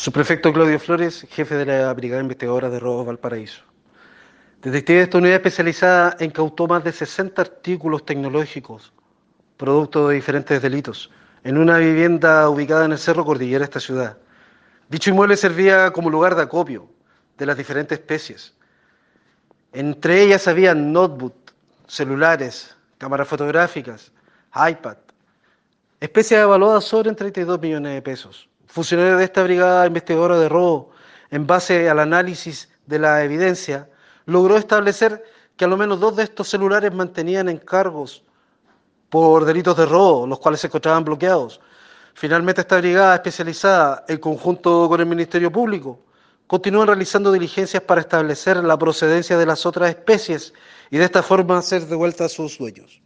Subprefecto Claudio Flores, jefe de la Brigada Investigadora de Robos Valparaíso. Detective de esta unidad especializada incautó más de 60 artículos tecnológicos, producto de diferentes delitos, en una vivienda ubicada en el Cerro Cordillera de esta ciudad. Dicho inmueble servía como lugar de acopio de las diferentes especies. Entre ellas había notebooks, celulares, cámaras fotográficas, iPad, especies evaluadas sobre en 32 millones de pesos funcionarios de esta brigada investigadora de robo, en base al análisis de la evidencia, logró establecer que al menos dos de estos celulares mantenían encargos por delitos de robo, los cuales se encontraban bloqueados. Finalmente, esta brigada especializada, en conjunto con el Ministerio Público, continúa realizando diligencias para establecer la procedencia de las otras especies y de esta forma ser devueltas a sus dueños.